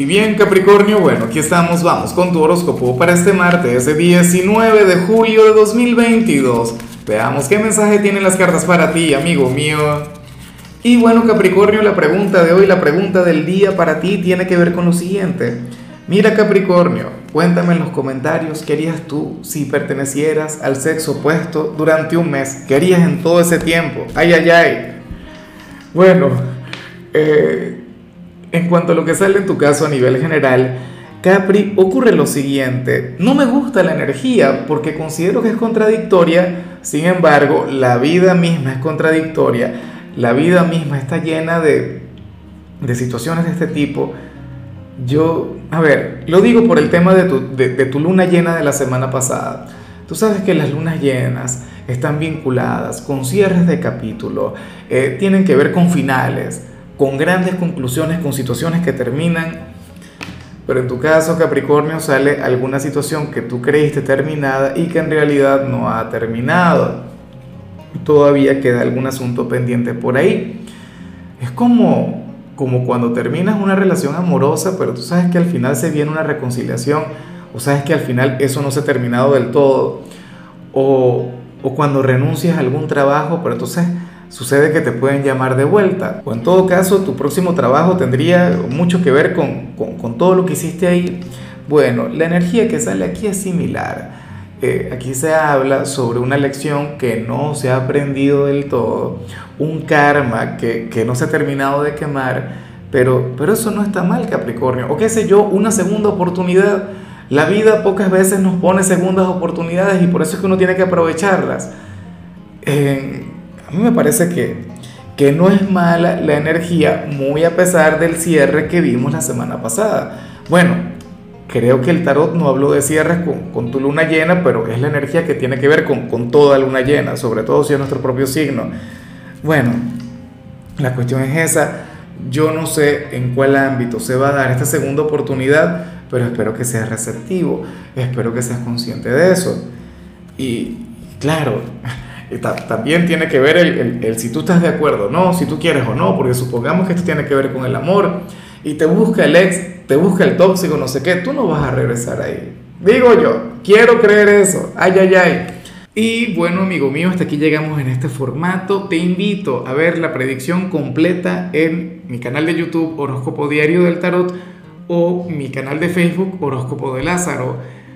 Y bien Capricornio, bueno, aquí estamos, vamos con tu horóscopo para este martes, ese 19 de julio de 2022. Veamos qué mensaje tienen las cartas para ti, amigo mío. Y bueno Capricornio, la pregunta de hoy, la pregunta del día para ti tiene que ver con lo siguiente. Mira Capricornio, cuéntame en los comentarios qué harías tú si pertenecieras al sexo opuesto durante un mes. ¿Qué harías en todo ese tiempo? Ay, ay, ay. Bueno, eh, en cuanto a lo que sale en tu caso a nivel general, Capri, ocurre lo siguiente, no me gusta la energía porque considero que es contradictoria, sin embargo, la vida misma es contradictoria, la vida misma está llena de, de situaciones de este tipo. Yo, a ver, lo digo por el tema de tu, de, tu luna llena de la semana pasada. Tú sabes que las lunas llenas están vinculadas con cierres de capítulo, eh, tienen que ver con finales con grandes conclusiones, con situaciones que terminan, pero en tu caso Capricornio sale alguna situación que tú creíste terminada y que en realidad no ha terminado. Todavía queda algún asunto pendiente por ahí. Es como, como cuando terminas una relación amorosa, pero tú sabes que al final se viene una reconciliación, o sabes que al final eso no se ha terminado del todo, o, o cuando renuncias a algún trabajo, pero entonces sucede que te pueden llamar de vuelta. O en todo caso, tu próximo trabajo tendría mucho que ver con, con, todo lo que hiciste ahí. Bueno, la energía que sale aquí es similar. Eh, aquí se habla sobre una lección que no se ha aprendido del todo, un karma que, que no se ha terminado de quemar, pero, pero eso no está mal, Capricornio. O qué sé yo, una segunda oportunidad. La vida pocas veces nos pone segundas oportunidades y por eso es que uno tiene que aprovecharlas. A mí me parece que, que no es mala la energía, muy a pesar del cierre que vimos la semana pasada. Bueno, creo que el tarot no habló de cierres con, con, tu luna llena, pero es la energía que tiene que ver con, con toda luna llena, sobre todo si es nuestro propio signo. Bueno, la cuestión es esa. Yo no sé en cuál ámbito se va a dar esta segunda oportunidad, pero espero que seas receptivo, espero que seas consciente de eso. Y claro, también tiene que ver el, si tú estás de acuerdo, no, si tú quieres o no, porque supongamos que esto tiene que ver con el amor y te busca el ex, te busca el tóxico, no sé qué, tú no vas a regresar ahí. Digo yo, quiero creer eso, ay, ay, ay. Y bueno, amigo mío, hasta aquí llegamos en este formato. Te invito a ver la predicción completa en mi canal de YouTube Horóscopo Diario del Tarot o mi canal de Facebook Horóscopo de Lázaro.